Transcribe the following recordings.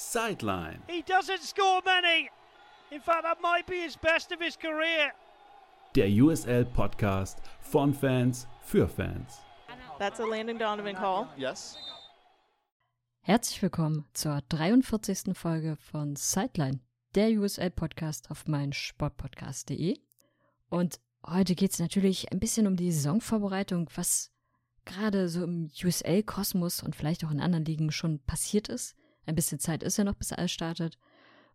Sideline. He doesn't score many. In fact, that might be his best of his career. Der USL Podcast von Fans für Fans. That's a Landon Donovan call. Yes. Herzlich willkommen zur 43. Folge von Sideline, der USL Podcast auf meinsportpodcast.de. Und heute geht es natürlich ein bisschen um die Saisonvorbereitung, was gerade so im USL-Kosmos und vielleicht auch in anderen Ligen schon passiert ist. Ein bisschen Zeit ist ja noch, bis alles startet.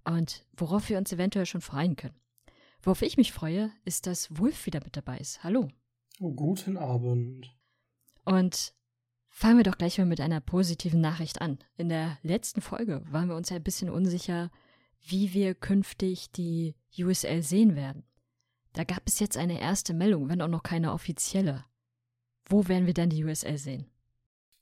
Und worauf wir uns eventuell schon freuen können. Worauf ich mich freue, ist, dass Wolf wieder mit dabei ist. Hallo. Oh, guten Abend. Und fangen wir doch gleich mal mit einer positiven Nachricht an. In der letzten Folge waren wir uns ja ein bisschen unsicher, wie wir künftig die USL sehen werden. Da gab es jetzt eine erste Meldung, wenn auch noch keine offizielle. Wo werden wir denn die USL sehen?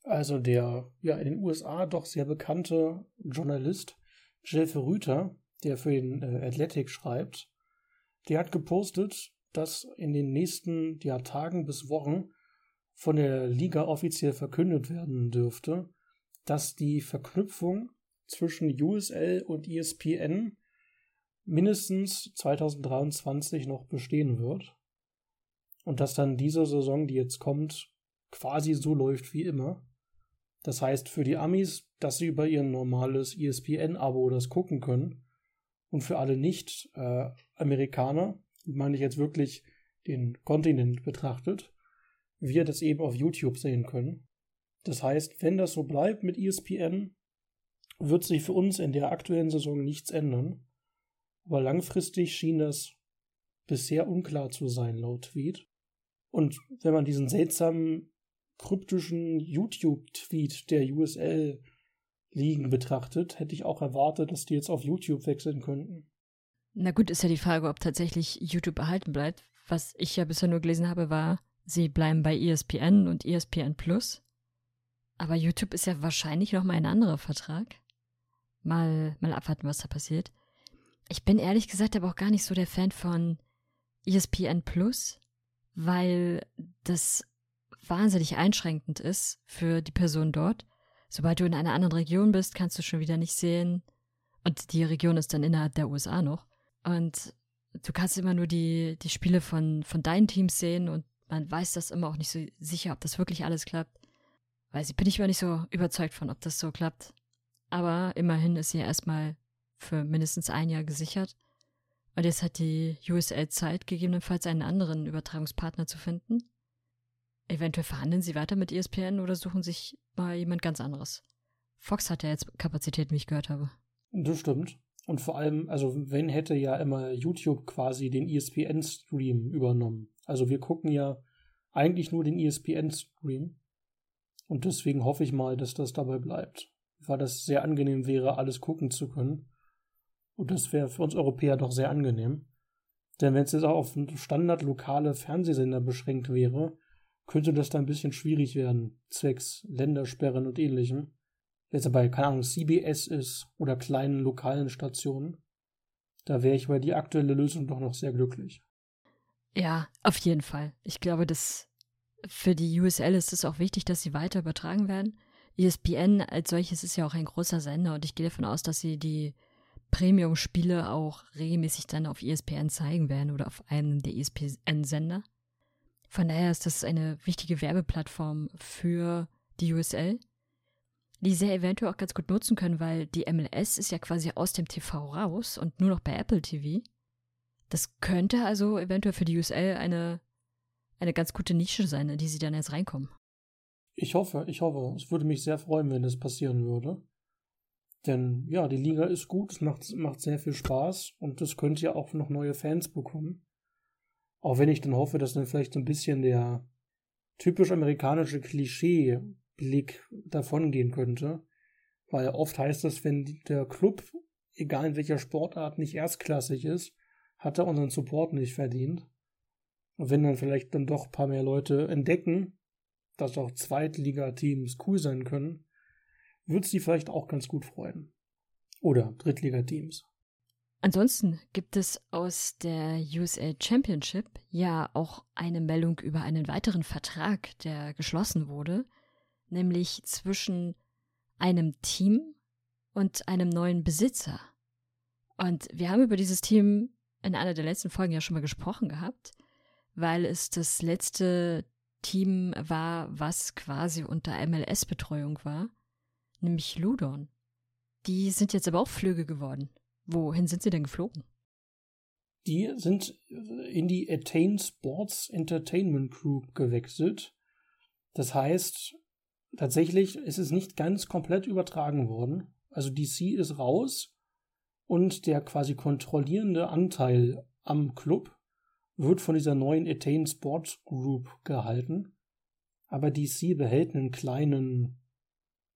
Also der ja in den USA doch sehr bekannte Journalist Jeff Rüter, der für den äh, Athletic schreibt, der hat gepostet, dass in den nächsten ja, Tagen bis Wochen von der Liga offiziell verkündet werden dürfte, dass die Verknüpfung zwischen USL und ESPN mindestens 2023 noch bestehen wird. Und dass dann diese Saison, die jetzt kommt, quasi so läuft wie immer. Das heißt für die Amis, dass sie über ihr normales ESPN-Abo das gucken können. Und für alle Nicht-Amerikaner, äh, meine ich jetzt wirklich den Kontinent betrachtet, wir das eben auf YouTube sehen können. Das heißt, wenn das so bleibt mit ESPN, wird sich für uns in der aktuellen Saison nichts ändern. Aber langfristig schien das bisher unklar zu sein, laut Tweet. Und wenn man diesen seltsamen kryptischen YouTube-Tweet der USL liegen betrachtet, hätte ich auch erwartet, dass die jetzt auf YouTube wechseln könnten. Na gut, ist ja die Frage, ob tatsächlich YouTube erhalten bleibt. Was ich ja bisher nur gelesen habe, war, sie bleiben bei ESPN und ESPN Plus. Aber YouTube ist ja wahrscheinlich noch mal ein anderer Vertrag. Mal, mal abwarten, was da passiert. Ich bin ehrlich gesagt aber auch gar nicht so der Fan von ESPN Plus, weil das wahnsinnig einschränkend ist für die Person dort. Sobald du in einer anderen Region bist, kannst du schon wieder nicht sehen. Und die Region ist dann innerhalb der USA noch. Und du kannst immer nur die, die Spiele von, von deinen Teams sehen und man weiß das immer auch nicht so sicher, ob das wirklich alles klappt. Weil sie bin ich mir nicht so überzeugt von, ob das so klappt. Aber immerhin ist sie erstmal für mindestens ein Jahr gesichert. Und jetzt hat die USL Zeit, gegebenenfalls einen anderen Übertragungspartner zu finden. Eventuell verhandeln sie weiter mit ESPN oder suchen sich mal jemand ganz anderes. Fox hat ja jetzt Kapazität, wie ich gehört habe. Das stimmt. Und vor allem, also wenn hätte ja immer YouTube quasi den ESPN-Stream übernommen. Also wir gucken ja eigentlich nur den ESPN-Stream. Und deswegen hoffe ich mal, dass das dabei bleibt. Weil das sehr angenehm wäre, alles gucken zu können. Und das wäre für uns Europäer doch sehr angenehm. Denn wenn es jetzt auch auf standard lokale Fernsehsender beschränkt wäre, könnte das da ein bisschen schwierig werden, zwecks Ländersperren und ähnlichem. Jetzt aber, keine Ahnung, CBS ist oder kleinen lokalen Stationen, da wäre ich über die aktuelle Lösung doch noch sehr glücklich. Ja, auf jeden Fall. Ich glaube, dass für die USL ist es auch wichtig, dass sie weiter übertragen werden. ESPN als solches ist ja auch ein großer Sender und ich gehe davon aus, dass sie die Premium-Spiele auch regelmäßig dann auf ESPN zeigen werden oder auf einem der ESPN-Sender. Von daher ist das eine wichtige Werbeplattform für die USL, die sie eventuell auch ganz gut nutzen können, weil die MLS ist ja quasi aus dem TV raus und nur noch bei Apple TV. Das könnte also eventuell für die USL eine, eine ganz gute Nische sein, in die sie dann jetzt reinkommen. Ich hoffe, ich hoffe. Es würde mich sehr freuen, wenn das passieren würde. Denn ja, die Liga ist gut, es macht, macht sehr viel Spaß und es könnte ja auch noch neue Fans bekommen. Auch wenn ich dann hoffe, dass dann vielleicht so ein bisschen der typisch amerikanische Klischee-Blick davongehen könnte. Weil oft heißt das, wenn der Club, egal in welcher Sportart, nicht erstklassig ist, hat er unseren Support nicht verdient. Und wenn dann vielleicht dann doch ein paar mehr Leute entdecken, dass auch Zweitligateams cool sein können, wird sie vielleicht auch ganz gut freuen. Oder Drittligateams. Ansonsten gibt es aus der USL Championship ja auch eine Meldung über einen weiteren Vertrag, der geschlossen wurde, nämlich zwischen einem Team und einem neuen Besitzer. Und wir haben über dieses Team in einer der letzten Folgen ja schon mal gesprochen gehabt, weil es das letzte Team war, was quasi unter MLS-Betreuung war, nämlich Ludon. Die sind jetzt aber auch Flüge geworden. Wohin sind sie denn geflogen? Die sind in die Attain Sports Entertainment Group gewechselt. Das heißt, tatsächlich ist es nicht ganz komplett übertragen worden. Also DC ist raus und der quasi kontrollierende Anteil am Club wird von dieser neuen Attain Sports Group gehalten. Aber DC behält einen kleinen,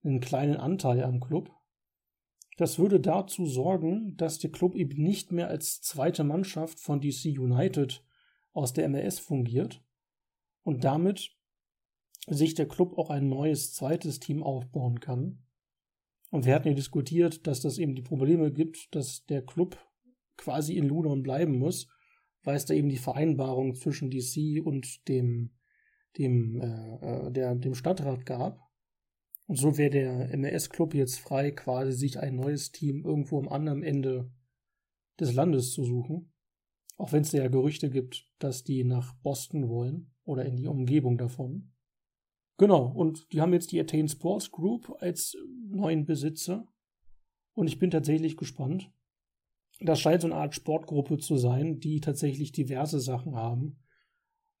einen kleinen Anteil am Club. Das würde dazu sorgen, dass der Club eben nicht mehr als zweite Mannschaft von DC United aus der MLS fungiert und damit sich der Club auch ein neues zweites Team aufbauen kann. Und wir hatten ja diskutiert, dass das eben die Probleme gibt, dass der Club quasi in Ludon bleiben muss, weil es da eben die Vereinbarung zwischen DC und dem, dem, äh, äh, der, dem Stadtrat gab. Und so wäre der MLS-Club jetzt frei, quasi sich ein neues Team irgendwo am anderen Ende des Landes zu suchen. Auch wenn es ja Gerüchte gibt, dass die nach Boston wollen oder in die Umgebung davon. Genau, und die haben jetzt die Attain Sports Group als neuen Besitzer. Und ich bin tatsächlich gespannt. Das scheint so eine Art Sportgruppe zu sein, die tatsächlich diverse Sachen haben.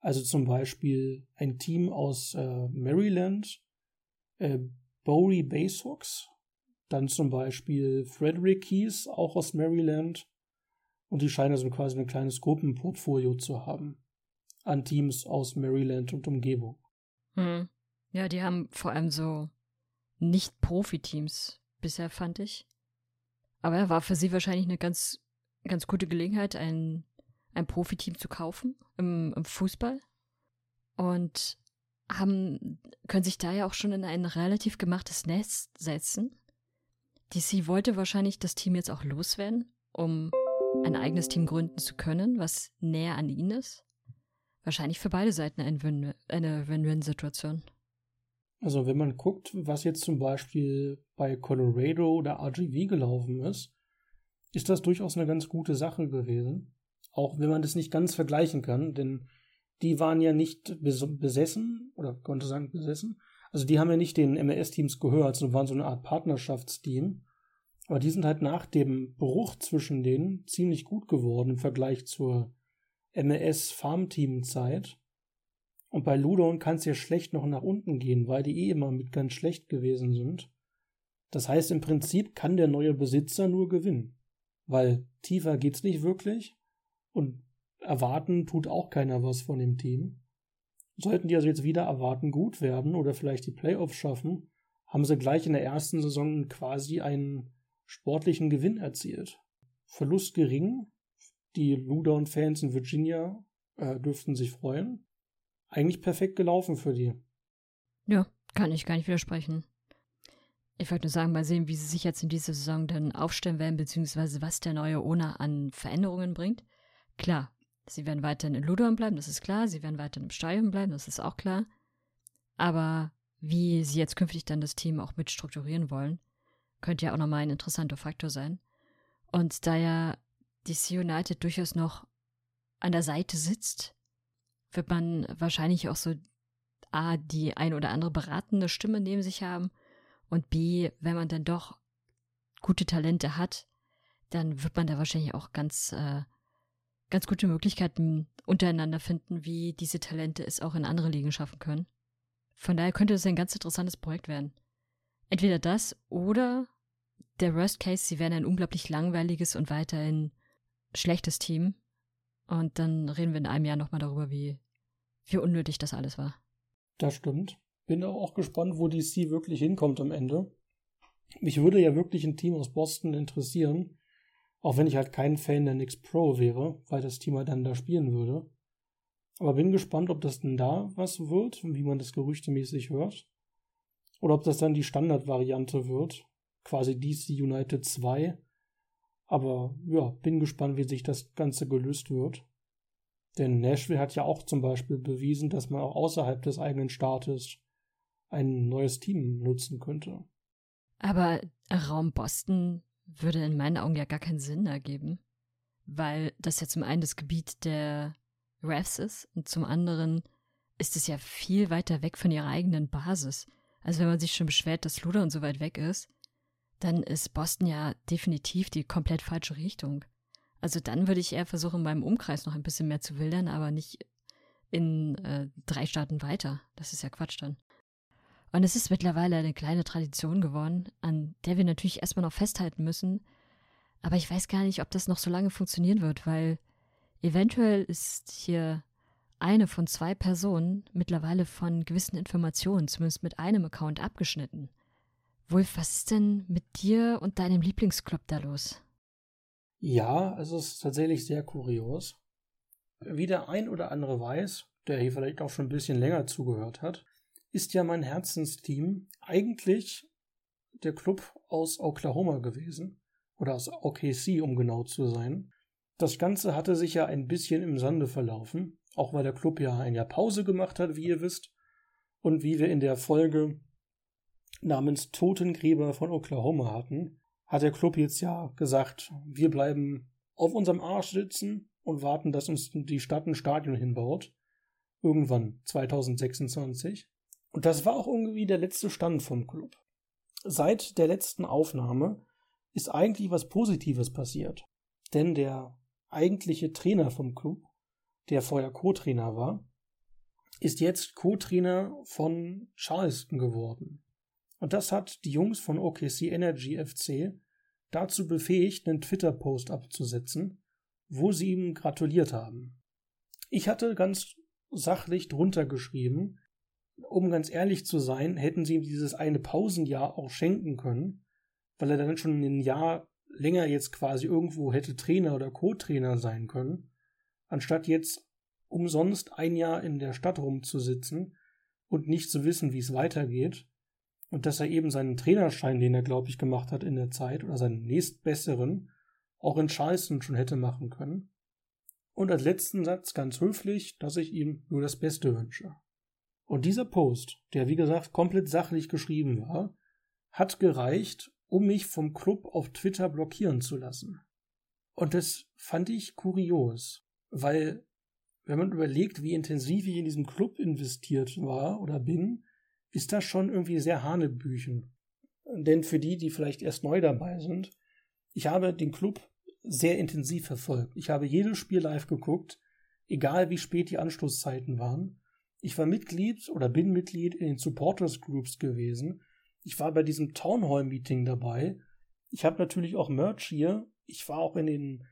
Also zum Beispiel ein Team aus äh, Maryland, äh, Bowery Baysox, dann zum Beispiel Frederick Keys, auch aus Maryland. Und die scheinen also quasi ein kleines Gruppenportfolio zu haben an Teams aus Maryland und Umgebung. Hm. Ja, die haben vor allem so nicht-Profi-Teams bisher, fand ich. Aber er war für sie wahrscheinlich eine ganz, ganz gute Gelegenheit, ein, ein Profiteam zu kaufen im, im Fußball. Und haben, können sich da ja auch schon in ein relativ gemachtes Nest setzen. DC wollte wahrscheinlich das Team jetzt auch loswerden, um ein eigenes Team gründen zu können, was näher an ihnen ist. Wahrscheinlich für beide Seiten eine Win-Win-Situation. Also wenn man guckt, was jetzt zum Beispiel bei Colorado oder RGV gelaufen ist, ist das durchaus eine ganz gute Sache gewesen. Auch wenn man das nicht ganz vergleichen kann, denn die waren ja nicht besessen, oder konnte sagen besessen. Also die haben ja nicht den MLS-Teams gehört, sondern waren so eine Art Partnerschaftsteam. Aber die sind halt nach dem Bruch zwischen denen ziemlich gut geworden im Vergleich zur MLS-Farmteam-Zeit. Und bei Ludon kann es ja schlecht noch nach unten gehen, weil die eh immer mit ganz schlecht gewesen sind. Das heißt, im Prinzip kann der neue Besitzer nur gewinnen. Weil tiefer geht's nicht wirklich und erwarten tut auch keiner was von dem Team. Sollten die also jetzt wieder erwarten gut werden oder vielleicht die Playoffs schaffen, haben sie gleich in der ersten Saison quasi einen sportlichen Gewinn erzielt. Verlust gering. Die Ludon-Fans in Virginia äh, dürften sich freuen eigentlich perfekt gelaufen für die. Ja, kann ich gar nicht widersprechen. Ich wollte nur sagen, mal sehen, wie sie sich jetzt in dieser Saison dann aufstellen werden, beziehungsweise was der neue Owner an Veränderungen bringt. Klar, sie werden weiterhin in Ludon bleiben, das ist klar. Sie werden weiterhin im Stadion bleiben, das ist auch klar. Aber wie sie jetzt künftig dann das Team auch mit strukturieren wollen, könnte ja auch nochmal ein interessanter Faktor sein. Und da ja DC United durchaus noch an der Seite sitzt, wird man wahrscheinlich auch so A, die ein oder andere beratende Stimme neben sich haben und B, wenn man dann doch gute Talente hat, dann wird man da wahrscheinlich auch ganz, äh, ganz gute Möglichkeiten untereinander finden, wie diese Talente es auch in andere Ligen schaffen können. Von daher könnte das ein ganz interessantes Projekt werden. Entweder das oder der Worst Case, sie werden ein unglaublich langweiliges und weiterhin schlechtes Team, und dann reden wir in einem Jahr nochmal darüber, wie, wie unnötig das alles war. Das stimmt. Bin auch gespannt, wo DC wirklich hinkommt am Ende. Mich würde ja wirklich ein Team aus Boston interessieren, auch wenn ich halt kein Fan der Knicks Pro wäre, weil das Team halt dann da spielen würde. Aber bin gespannt, ob das denn da was wird, wie man das gerüchtemäßig hört. Oder ob das dann die Standardvariante wird, quasi DC United 2, aber ja, bin gespannt, wie sich das Ganze gelöst wird. Denn Nashville hat ja auch zum Beispiel bewiesen, dass man auch außerhalb des eigenen Staates ein neues Team nutzen könnte. Aber Raum Boston würde in meinen Augen ja gar keinen Sinn ergeben, weil das ja zum einen das Gebiet der Refs ist und zum anderen ist es ja viel weiter weg von ihrer eigenen Basis. Also wenn man sich schon beschwert, dass Luder so weit weg ist, dann ist Boston ja definitiv die komplett falsche Richtung. Also dann würde ich eher versuchen, in meinem Umkreis noch ein bisschen mehr zu wildern, aber nicht in äh, drei Staaten weiter. Das ist ja Quatsch dann. Und es ist mittlerweile eine kleine Tradition geworden, an der wir natürlich erstmal noch festhalten müssen. Aber ich weiß gar nicht, ob das noch so lange funktionieren wird, weil eventuell ist hier eine von zwei Personen mittlerweile von gewissen Informationen, zumindest mit einem Account, abgeschnitten. Wolf, was ist denn mit dir und deinem Lieblingsclub da los? Ja, also es ist tatsächlich sehr kurios. Wie der ein oder andere weiß, der hier vielleicht auch schon ein bisschen länger zugehört hat, ist ja mein Herzensteam eigentlich der Club aus Oklahoma gewesen. Oder aus OKC, um genau zu sein. Das Ganze hatte sich ja ein bisschen im Sande verlaufen, auch weil der Club ja ein Jahr Pause gemacht hat, wie ihr wisst. Und wie wir in der Folge namens Totengräber von Oklahoma hatten, hat der Club jetzt ja gesagt, wir bleiben auf unserem Arsch sitzen und warten, dass uns die Stadt ein Stadion hinbaut. Irgendwann 2026. Und das war auch irgendwie der letzte Stand vom Club. Seit der letzten Aufnahme ist eigentlich was Positives passiert. Denn der eigentliche Trainer vom Club, der vorher Co-Trainer war, ist jetzt Co-Trainer von Charleston geworden. Und das hat die Jungs von OKC Energy FC dazu befähigt, einen Twitter-Post abzusetzen, wo sie ihm gratuliert haben. Ich hatte ganz sachlich drunter geschrieben, um ganz ehrlich zu sein, hätten sie ihm dieses eine Pausenjahr auch schenken können, weil er dann schon ein Jahr länger jetzt quasi irgendwo hätte Trainer oder Co-Trainer sein können, anstatt jetzt umsonst ein Jahr in der Stadt rumzusitzen und nicht zu wissen, wie es weitergeht und dass er eben seinen Trainerschein, den er, glaube ich, gemacht hat in der Zeit, oder seinen nächstbesseren, auch in Charleston schon hätte machen können. Und als letzten Satz ganz höflich, dass ich ihm nur das Beste wünsche. Und dieser Post, der wie gesagt komplett sachlich geschrieben war, hat gereicht, um mich vom Club auf Twitter blockieren zu lassen. Und das fand ich kurios, weil wenn man überlegt, wie intensiv ich in diesem Club investiert war oder bin, ist das schon irgendwie sehr Hanebüchen. Denn für die, die vielleicht erst neu dabei sind, ich habe den Club sehr intensiv verfolgt. Ich habe jedes Spiel live geguckt, egal wie spät die Anstoßzeiten waren. Ich war Mitglied oder bin Mitglied in den Supporters Groups gewesen. Ich war bei diesem Town Hall Meeting dabei. Ich habe natürlich auch Merch hier. Ich war auch in den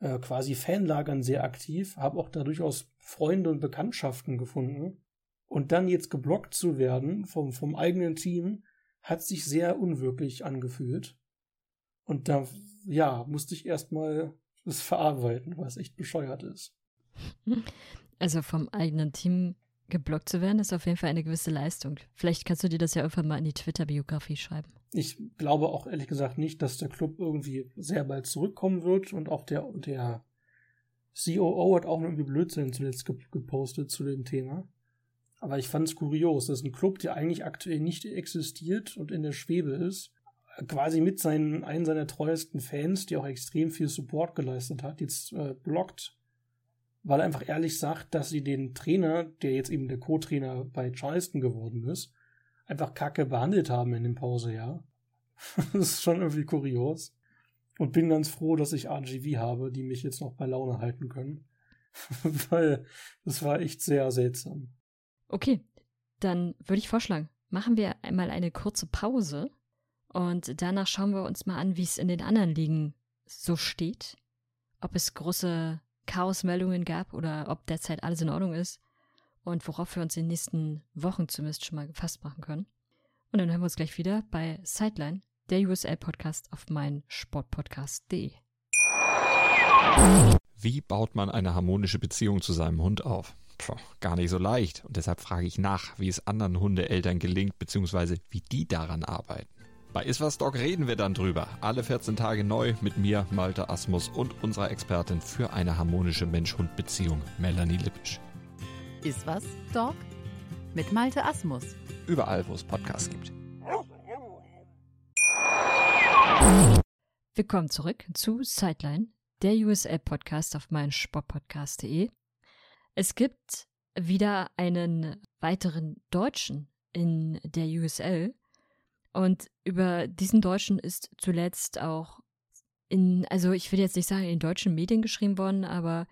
äh, quasi Fanlagern sehr aktiv, habe auch da durchaus Freunde und Bekanntschaften gefunden. Und dann jetzt geblockt zu werden vom, vom eigenen Team, hat sich sehr unwirklich angefühlt. Und da, ja, musste ich erstmal das verarbeiten, was echt bescheuert ist. Also vom eigenen Team geblockt zu werden, ist auf jeden Fall eine gewisse Leistung. Vielleicht kannst du dir das ja irgendwann mal in die Twitter-Biografie schreiben. Ich glaube auch ehrlich gesagt nicht, dass der Club irgendwie sehr bald zurückkommen wird und auch der, der COO hat auch irgendwie Blödsinn zuletzt gepostet zu dem Thema. Aber ich fand es kurios, dass ein Club, der eigentlich aktuell nicht existiert und in der Schwebe ist, quasi mit seinen, einen seiner treuesten Fans, die auch extrem viel Support geleistet hat, jetzt äh, blockt, weil er einfach ehrlich sagt, dass sie den Trainer, der jetzt eben der Co-Trainer bei Charleston geworden ist, einfach kacke behandelt haben in dem Pausejahr. das ist schon irgendwie kurios. Und bin ganz froh, dass ich RGV habe, die mich jetzt noch bei Laune halten können. weil das war echt sehr seltsam. Okay, dann würde ich vorschlagen, machen wir einmal eine kurze Pause und danach schauen wir uns mal an, wie es in den anderen Ligen so steht. Ob es große Chaosmeldungen gab oder ob derzeit alles in Ordnung ist und worauf wir uns in den nächsten Wochen zumindest schon mal gefasst machen können. Und dann hören wir uns gleich wieder bei Sideline, der USL-Podcast auf meinsportpodcast.de. Wie baut man eine harmonische Beziehung zu seinem Hund auf? Puh, gar nicht so leicht. Und deshalb frage ich nach, wie es anderen Hundeeltern gelingt, beziehungsweise wie die daran arbeiten. Bei Iswas Dog reden wir dann drüber. Alle 14 Tage neu mit mir, Malte Asmus und unserer Expertin für eine harmonische Mensch-Hund-Beziehung, Melanie Lippisch. Iswas Dog mit Malte Asmus. Überall, wo es Podcasts gibt. Willkommen zurück zu Sideline, der USL-Podcast auf meinsportpodcast.de. Es gibt wieder einen weiteren Deutschen in der USL. Und über diesen Deutschen ist zuletzt auch in, also ich will jetzt nicht sagen in deutschen Medien geschrieben worden, aber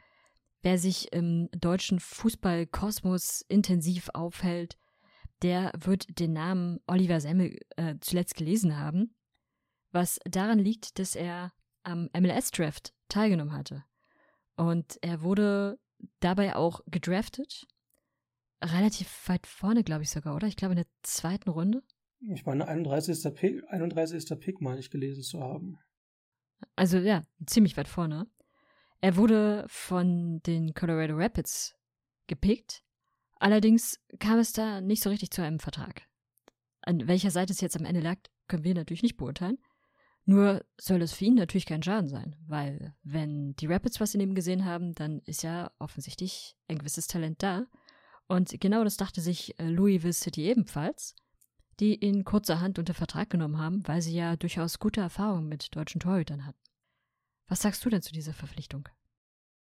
wer sich im deutschen Fußballkosmos intensiv aufhält, der wird den Namen Oliver Semmel äh, zuletzt gelesen haben, was daran liegt, dass er am MLS-Draft teilgenommen hatte. Und er wurde dabei auch gedraftet. Relativ weit vorne, glaube ich sogar, oder? Ich glaube in der zweiten Runde. Ich meine, 31. Pick, 31. Pick meine ich gelesen zu haben. Also ja, ziemlich weit vorne. Er wurde von den Colorado Rapids gepickt. Allerdings kam es da nicht so richtig zu einem Vertrag. An welcher Seite es jetzt am Ende lag, können wir natürlich nicht beurteilen. Nur soll es für ihn natürlich kein Schaden sein, weil wenn die Rapids was in ihm gesehen haben, dann ist ja offensichtlich ein gewisses Talent da. Und genau das dachte sich äh, Louisville City ebenfalls, die ihn kurzerhand unter Vertrag genommen haben, weil sie ja durchaus gute Erfahrungen mit deutschen Torhütern hatten. Was sagst du denn zu dieser Verpflichtung?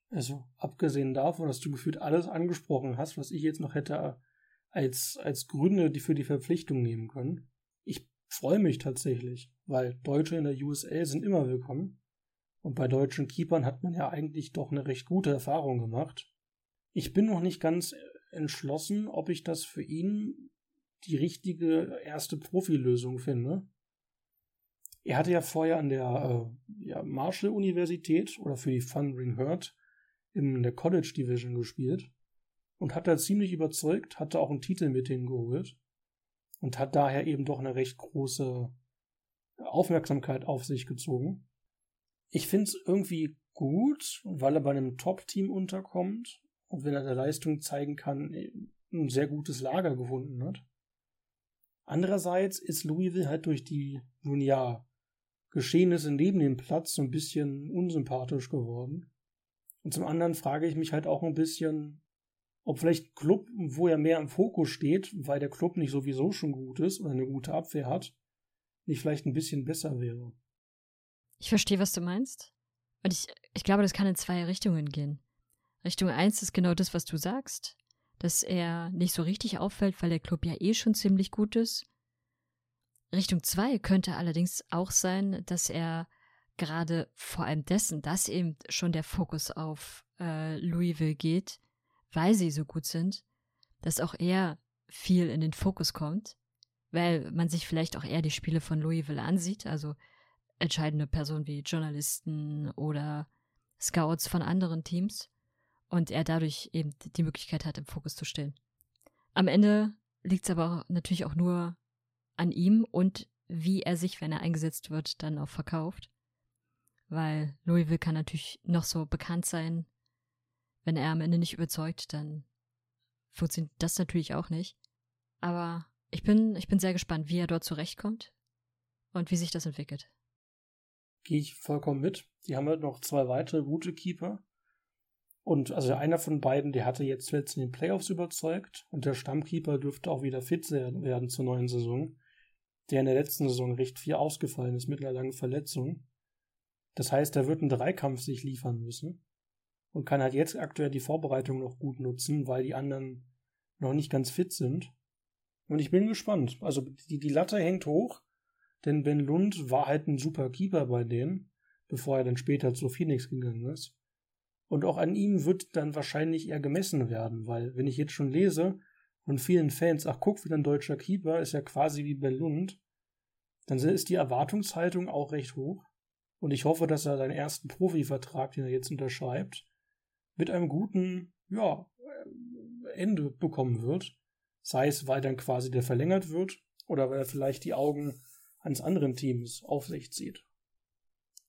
Also, abgesehen davon, dass du gefühlt alles angesprochen hast, was ich jetzt noch hätte als, als Gründe die für die Verpflichtung nehmen können. Ich freue mich tatsächlich, weil Deutsche in der USL sind immer willkommen. Und bei deutschen Keepern hat man ja eigentlich doch eine recht gute Erfahrung gemacht. Ich bin noch nicht ganz entschlossen, ob ich das für ihn die richtige erste Profilösung finde. Er hatte ja vorher an der äh, ja, Marshall-Universität oder für die Thundering Herd in der College Division gespielt und hat da ziemlich überzeugt, hatte auch einen Titel mit hingeholt und hat daher eben doch eine recht große Aufmerksamkeit auf sich gezogen. Ich finde es irgendwie gut, weil er bei einem Top-Team unterkommt und wenn er der Leistung zeigen kann, ein sehr gutes Lager gefunden hat. Andererseits ist Louisville halt durch die, nun ja, Geschehnisse neben dem Platz so ein bisschen unsympathisch geworden. Und zum anderen frage ich mich halt auch ein bisschen, ob vielleicht Club, wo er mehr im Fokus steht, weil der Club nicht sowieso schon gut ist oder eine gute Abwehr hat, nicht vielleicht ein bisschen besser wäre. Ich verstehe, was du meinst. Und ich, ich glaube, das kann in zwei Richtungen gehen. Richtung eins ist genau das, was du sagst, dass er nicht so richtig auffällt, weil der Club ja eh schon ziemlich gut ist. Richtung zwei könnte allerdings auch sein, dass er gerade vor allem dessen, dass eben schon der Fokus auf äh, Louisville geht, weil sie so gut sind, dass auch er viel in den Fokus kommt, weil man sich vielleicht auch eher die Spiele von Louisville ansieht, also entscheidende Personen wie Journalisten oder Scouts von anderen Teams und er dadurch eben die Möglichkeit hat, im Fokus zu stehen. Am Ende liegt es aber natürlich auch nur an ihm und wie er sich, wenn er eingesetzt wird, dann auch verkauft weil Louisville kann natürlich noch so bekannt sein. Wenn er am Ende nicht überzeugt, dann funktioniert das natürlich auch nicht. Aber ich bin, ich bin sehr gespannt, wie er dort zurechtkommt und wie sich das entwickelt. Gehe ich vollkommen mit. Die haben halt noch zwei weitere gute Keeper. Und also einer von beiden, der hatte jetzt zuletzt in den Playoffs überzeugt und der Stammkeeper dürfte auch wieder fit werden zur neuen Saison, der in der letzten Saison recht viel ausgefallen ist mit einer langen Verletzung. Das heißt, er wird einen Dreikampf sich liefern müssen und kann halt jetzt aktuell die Vorbereitung noch gut nutzen, weil die anderen noch nicht ganz fit sind. Und ich bin gespannt. Also die, die Latte hängt hoch, denn Ben Lund war halt ein super Keeper bei denen, bevor er dann später zu Phoenix gegangen ist. Und auch an ihm wird dann wahrscheinlich eher gemessen werden, weil wenn ich jetzt schon lese von vielen Fans, ach guck, wieder ein deutscher Keeper, ist ja quasi wie Ben Lund, dann ist die Erwartungshaltung auch recht hoch. Und ich hoffe, dass er seinen ersten Profivertrag, den er jetzt unterschreibt, mit einem guten, ja, Ende bekommen wird. Sei es, weil dann quasi der verlängert wird oder weil er vielleicht die Augen eines anderen Teams auf sich zieht.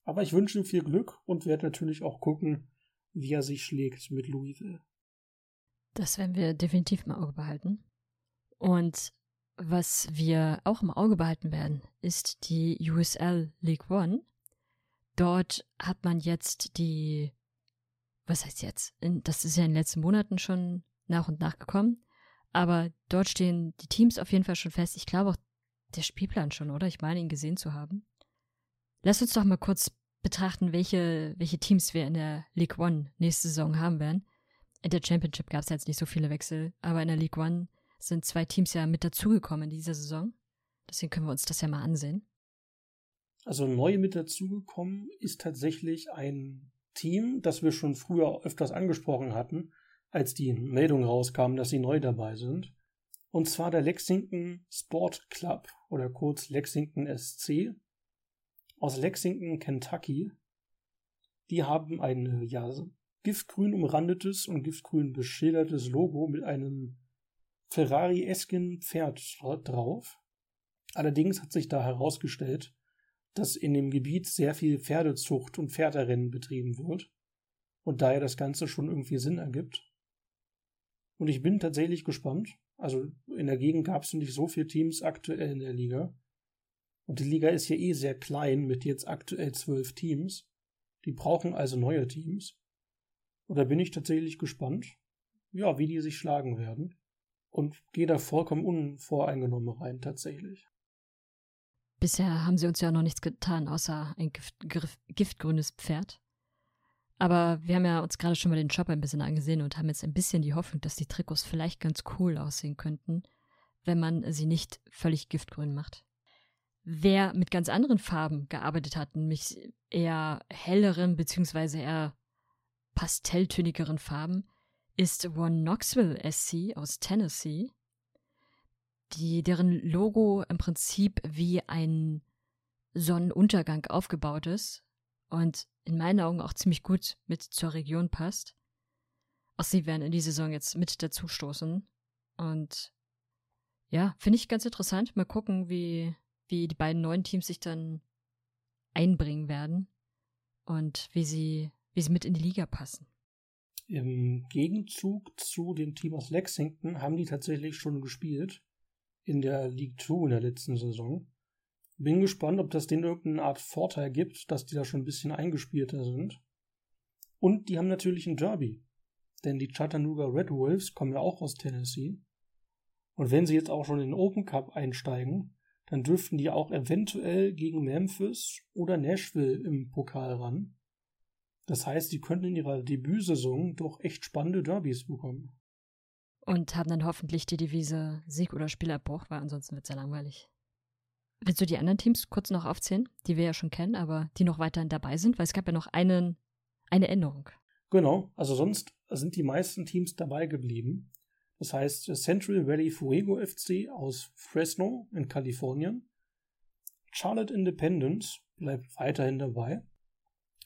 Aber ich wünsche ihm viel Glück und werde natürlich auch gucken, wie er sich schlägt mit Louisville. Das werden wir definitiv im Auge behalten. Und was wir auch im Auge behalten werden, ist die USL League One. Dort hat man jetzt die, was heißt jetzt? Das ist ja in den letzten Monaten schon nach und nach gekommen. Aber dort stehen die Teams auf jeden Fall schon fest. Ich glaube auch der Spielplan schon, oder? Ich meine ihn gesehen zu haben. Lass uns doch mal kurz betrachten, welche, welche Teams wir in der League One nächste Saison haben werden. In der Championship gab es jetzt nicht so viele Wechsel, aber in der League One sind zwei Teams ja mit dazugekommen in dieser Saison. Deswegen können wir uns das ja mal ansehen. Also neu mit dazugekommen ist tatsächlich ein Team, das wir schon früher öfters angesprochen hatten, als die Meldung rauskam, dass sie neu dabei sind. Und zwar der Lexington Sport Club oder kurz Lexington SC aus Lexington, Kentucky. Die haben ein ja, giftgrün umrandetes und giftgrün beschildertes Logo mit einem Ferrari-esken Pferd drauf. Allerdings hat sich da herausgestellt, dass in dem Gebiet sehr viel Pferdezucht und Pferderennen betrieben wird und daher das Ganze schon irgendwie Sinn ergibt. Und ich bin tatsächlich gespannt. Also in der Gegend gab es nicht so viele Teams aktuell in der Liga. Und die Liga ist ja eh sehr klein mit jetzt aktuell zwölf Teams. Die brauchen also neue Teams. Und da bin ich tatsächlich gespannt, ja, wie die sich schlagen werden. Und gehe da vollkommen unvoreingenommen rein, tatsächlich. Bisher haben sie uns ja noch nichts getan, außer ein Gift, giftgrünes Pferd. Aber wir haben ja uns gerade schon mal den Shop ein bisschen angesehen und haben jetzt ein bisschen die Hoffnung, dass die Trikots vielleicht ganz cool aussehen könnten, wenn man sie nicht völlig giftgrün macht. Wer mit ganz anderen Farben gearbeitet hat, nämlich eher helleren bzw. eher pastelltönigeren Farben, ist One Knoxville SC aus Tennessee, die, deren Logo im Prinzip wie ein Sonnenuntergang aufgebaut ist und in meinen Augen auch ziemlich gut mit zur Region passt. Auch sie werden in die Saison jetzt mit dazustoßen. Und ja, finde ich ganz interessant. Mal gucken, wie, wie die beiden neuen Teams sich dann einbringen werden und wie sie, wie sie mit in die Liga passen. Im Gegenzug zu dem Team aus Lexington haben die tatsächlich schon gespielt in der League 2 in der letzten Saison. Bin gespannt, ob das denen irgendeine Art Vorteil gibt, dass die da schon ein bisschen eingespielter sind. Und die haben natürlich ein Derby. Denn die Chattanooga Red Wolves kommen ja auch aus Tennessee. Und wenn sie jetzt auch schon in den Open Cup einsteigen, dann dürften die auch eventuell gegen Memphis oder Nashville im Pokal ran. Das heißt, die könnten in ihrer Debütsaison doch echt spannende Derbys bekommen. Und haben dann hoffentlich die Devise Sieg oder Spielabbruch, weil ansonsten wird es ja langweilig. Willst du die anderen Teams kurz noch aufzählen, die wir ja schon kennen, aber die noch weiterhin dabei sind? Weil es gab ja noch einen, eine Änderung. Genau, also sonst sind die meisten Teams dabei geblieben. Das heißt Central Valley Fuego FC aus Fresno in Kalifornien. Charlotte Independence bleibt weiterhin dabei.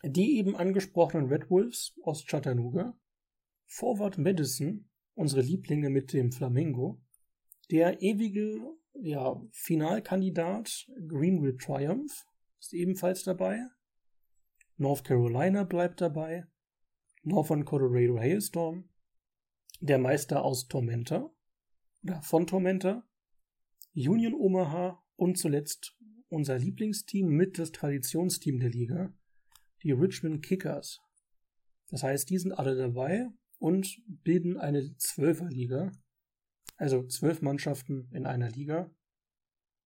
Die eben angesprochenen Red Wolves aus Chattanooga. Forward Madison, unsere Lieblinge mit dem Flamingo. Der ewige ja, Finalkandidat Greenville Triumph ist ebenfalls dabei. North Carolina bleibt dabei. Northern Colorado Hailstorm. Der Meister aus Tormenta oder von Tormenta. Union Omaha und zuletzt unser Lieblingsteam mit das Traditionsteam der Liga, die Richmond Kickers. Das heißt, die sind alle dabei und bilden eine Zwölferliga also zwölf Mannschaften in einer Liga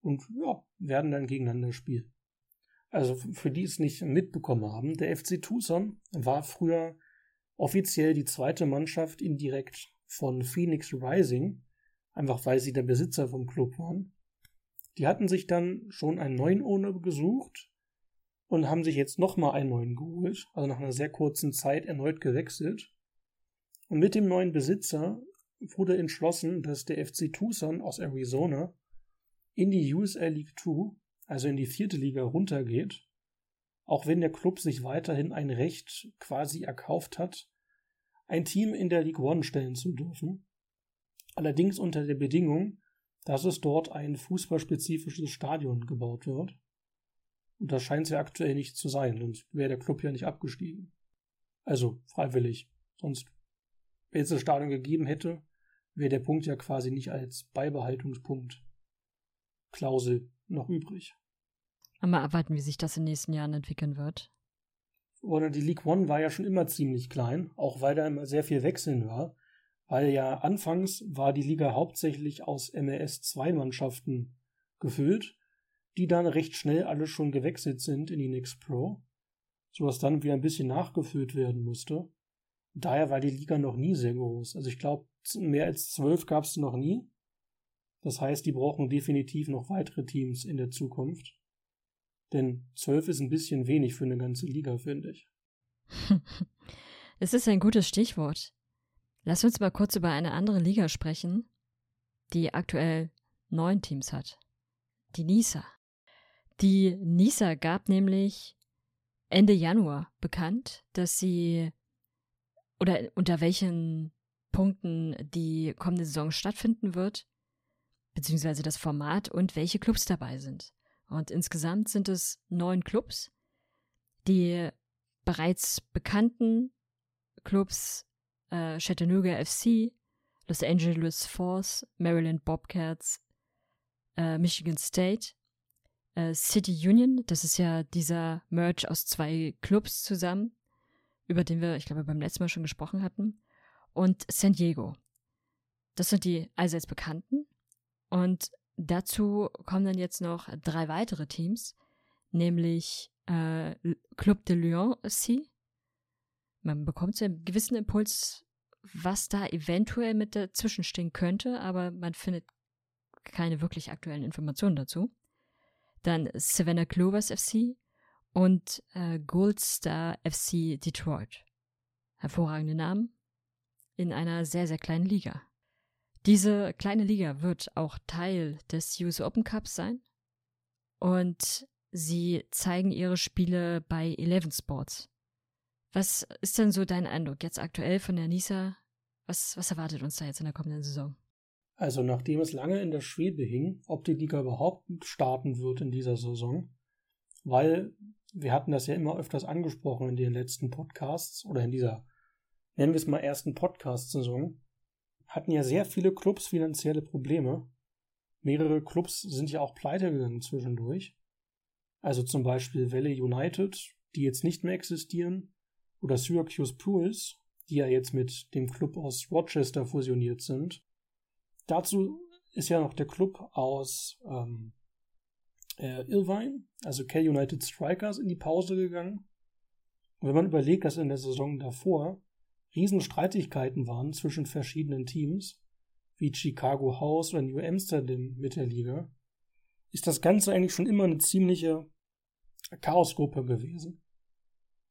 und ja, werden dann gegeneinander spielen. Also für die es nicht mitbekommen haben, der FC Tucson war früher offiziell die zweite Mannschaft indirekt von Phoenix Rising, einfach weil sie der Besitzer vom Club waren. Die hatten sich dann schon einen neuen Owner gesucht und haben sich jetzt nochmal einen neuen geholt, also nach einer sehr kurzen Zeit erneut gewechselt. Und mit dem neuen Besitzer wurde entschlossen, dass der FC Tucson aus Arizona in die USL League 2, also in die vierte Liga, runtergeht, auch wenn der Club sich weiterhin ein Recht quasi erkauft hat, ein Team in der League One stellen zu dürfen. Allerdings unter der Bedingung, dass es dort ein fußballspezifisches Stadion gebaut wird. Und das scheint es ja aktuell nicht zu sein, sonst wäre der Club ja nicht abgestiegen. Also freiwillig. Sonst wenn es das Stadion gegeben hätte, wäre der Punkt ja quasi nicht als Beibehaltungspunkt Klausel noch übrig. Mal abwarten, wie sich das in den nächsten Jahren entwickeln wird. Oder die League One war ja schon immer ziemlich klein, auch weil da immer sehr viel Wechseln war. Weil ja anfangs war die Liga hauptsächlich aus MLS 2 Mannschaften gefüllt, die dann recht schnell alle schon gewechselt sind in die Next Pro, sodass dann wieder ein bisschen nachgefüllt werden musste. Daher war die Liga noch nie sehr groß. Also ich glaube, mehr als zwölf gab es noch nie. Das heißt, die brauchen definitiv noch weitere Teams in der Zukunft. Denn zwölf ist ein bisschen wenig für eine ganze Liga, finde ich. es ist ein gutes Stichwort. Lass uns mal kurz über eine andere Liga sprechen, die aktuell neun Teams hat. Die NISA. Die NISA gab nämlich Ende Januar bekannt, dass sie oder unter welchen Punkten die kommende Saison stattfinden wird, beziehungsweise das Format und welche Clubs dabei sind. Und insgesamt sind es neun Clubs. Die bereits bekannten Clubs äh, Chattanooga FC, Los Angeles Force, Maryland Bobcats, äh, Michigan State, äh, City Union, das ist ja dieser Merge aus zwei Clubs zusammen, über den wir, ich glaube, beim letzten Mal schon gesprochen hatten, und San Diego. Das sind die allseits bekannten. Und dazu kommen dann jetzt noch drei weitere Teams, nämlich äh, Club de Lyon C. Man bekommt so einen gewissen Impuls, was da eventuell mit dazwischen stehen könnte, aber man findet keine wirklich aktuellen Informationen dazu. Dann Savannah Clovers FC und äh, Gold Star FC Detroit. Hervorragende Namen in einer sehr, sehr kleinen Liga. Diese kleine Liga wird auch Teil des US Open Cups sein und sie zeigen ihre Spiele bei Eleven Sports. Was ist denn so dein Eindruck jetzt aktuell von der Nisa? Was, was erwartet uns da jetzt in der kommenden Saison? Also nachdem es lange in der Schwebe hing, ob die Liga überhaupt starten wird in dieser Saison, weil wir hatten das ja immer öfters angesprochen in den letzten Podcasts oder in dieser, nennen wir es mal ersten Podcast-Saison, hatten ja sehr viele Clubs finanzielle Probleme. Mehrere Clubs sind ja auch pleite gegangen zwischendurch. Also zum Beispiel Valley United, die jetzt nicht mehr existieren, oder Syracuse Pools, die ja jetzt mit dem Club aus Rochester fusioniert sind. Dazu ist ja noch der Club aus ähm, äh, Irvine, also K-United Strikers, in die Pause gegangen. Und wenn man überlegt, dass in der Saison davor Riesenstreitigkeiten waren zwischen verschiedenen Teams, wie Chicago House oder New Amsterdam mit der Liga, ist das Ganze eigentlich schon immer eine ziemliche Chaosgruppe gewesen.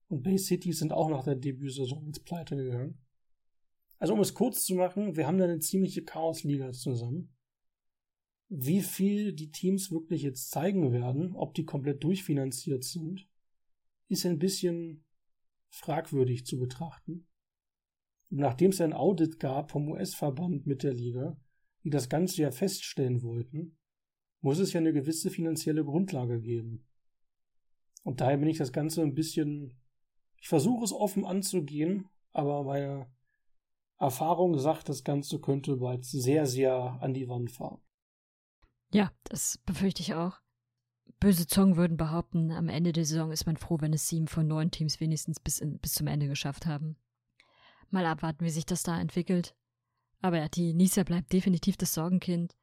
Und Bay City sind auch nach der Debütsaison ins Pleite gegangen. Also um es kurz zu machen, wir haben da eine ziemliche Chaosliga zusammen wie viel die Teams wirklich jetzt zeigen werden, ob die komplett durchfinanziert sind, ist ein bisschen fragwürdig zu betrachten. Nachdem es ein Audit gab vom US-Verband mit der Liga, die das Ganze ja feststellen wollten, muss es ja eine gewisse finanzielle Grundlage geben. Und daher bin ich das Ganze ein bisschen, ich versuche es offen anzugehen, aber meine Erfahrung sagt, das Ganze könnte bald sehr, sehr an die Wand fahren. Ja, das befürchte ich auch. Böse Zungen würden behaupten, am Ende der Saison ist man froh, wenn es sieben von neun Teams wenigstens bis, in, bis zum Ende geschafft haben. Mal abwarten, wie sich das da entwickelt. Aber ja, die Nisa bleibt definitiv das Sorgenkind.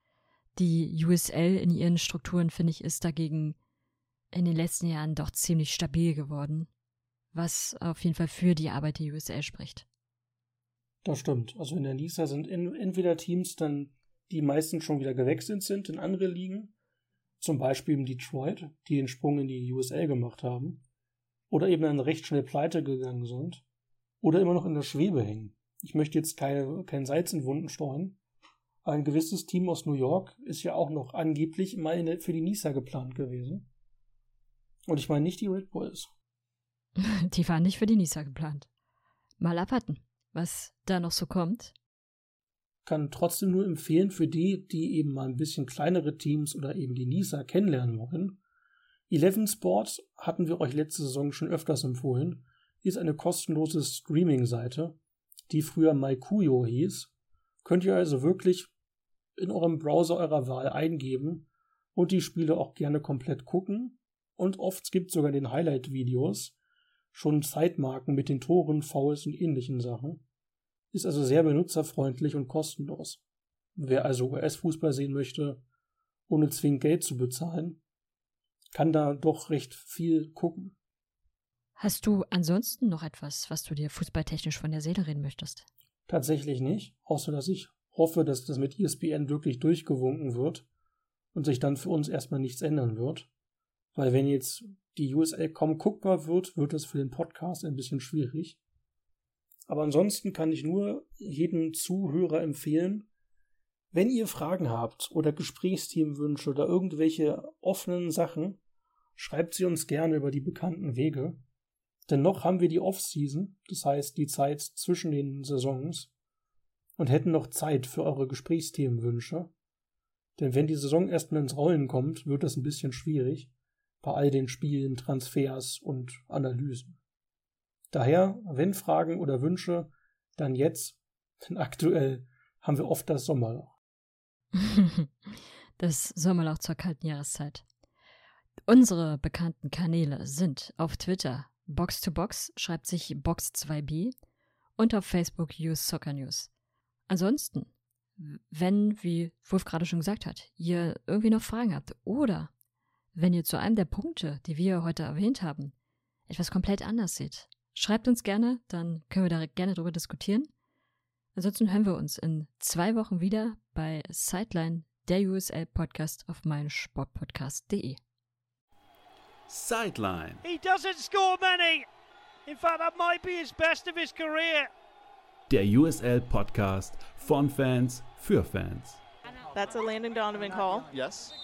Die USL in ihren Strukturen, finde ich, ist dagegen in den letzten Jahren doch ziemlich stabil geworden. Was auf jeden Fall für die Arbeit der USL spricht. Das stimmt. Also in der Nisa sind entweder Teams dann die meistens schon wieder gewechselt sind in andere Ligen. Zum Beispiel in Detroit, die den Sprung in die USL gemacht haben. Oder eben dann recht schnell pleite gegangen sind. Oder immer noch in der Schwebe hängen. Ich möchte jetzt keine, kein Salz in Wunden streuen. Ein gewisses Team aus New York ist ja auch noch angeblich mal der, für die Nisa geplant gewesen. Und ich meine nicht die Red Bulls. Die waren nicht für die Nisa geplant. Mal abwarten, was da noch so kommt kann trotzdem nur empfehlen für die, die eben mal ein bisschen kleinere Teams oder eben die NISA kennenlernen wollen. Eleven Sports hatten wir euch letzte Saison schon öfters empfohlen. Ist eine kostenlose Streaming-Seite, die früher MyKuyo hieß. Könnt ihr also wirklich in eurem Browser eurer Wahl eingeben und die Spiele auch gerne komplett gucken. Und oft gibt es sogar den Highlight-Videos schon Zeitmarken mit den Toren, Fouls und ähnlichen Sachen ist also sehr benutzerfreundlich und kostenlos. Wer also US-Fußball sehen möchte, ohne zwingend Geld zu bezahlen, kann da doch recht viel gucken. Hast du ansonsten noch etwas, was du dir fußballtechnisch von der Seele reden möchtest? Tatsächlich nicht, außer dass ich hoffe, dass das mit ESPN wirklich durchgewunken wird und sich dann für uns erstmal nichts ändern wird. Weil wenn jetzt die USL kaum guckbar wird, wird es für den Podcast ein bisschen schwierig. Aber ansonsten kann ich nur jedem Zuhörer empfehlen, wenn ihr Fragen habt oder Gesprächsteamwünsche oder irgendwelche offenen Sachen, schreibt sie uns gerne über die bekannten Wege. Denn noch haben wir die Off-Season, das heißt die Zeit zwischen den Saisons, und hätten noch Zeit für eure Gesprächsthemenwünsche. Denn wenn die Saison erstmal ins Rollen kommt, wird das ein bisschen schwierig bei all den Spielen, Transfers und Analysen. Daher, wenn Fragen oder Wünsche, dann jetzt, denn aktuell haben wir oft das Sommerloch. das Sommerloch zur kalten Jahreszeit. Unsere bekannten Kanäle sind auf Twitter Box2Box schreibt sich Box2b und auf Facebook Use Soccer News. Ansonsten, wenn, wie Wolf gerade schon gesagt hat, ihr irgendwie noch Fragen habt oder wenn ihr zu einem der Punkte, die wir heute erwähnt haben, etwas komplett anders seht, schreibt uns gerne, dann können wir da gerne drüber diskutieren. Ansonsten hören wir uns in zwei Wochen wieder bei Sideline, der USL Podcast auf meinsportpodcast.de. Sideline. He doesn't score many. In fact, that might be his best of his career. Der USL Podcast von Fans für Fans. That's a Landon Donovan call. Yes.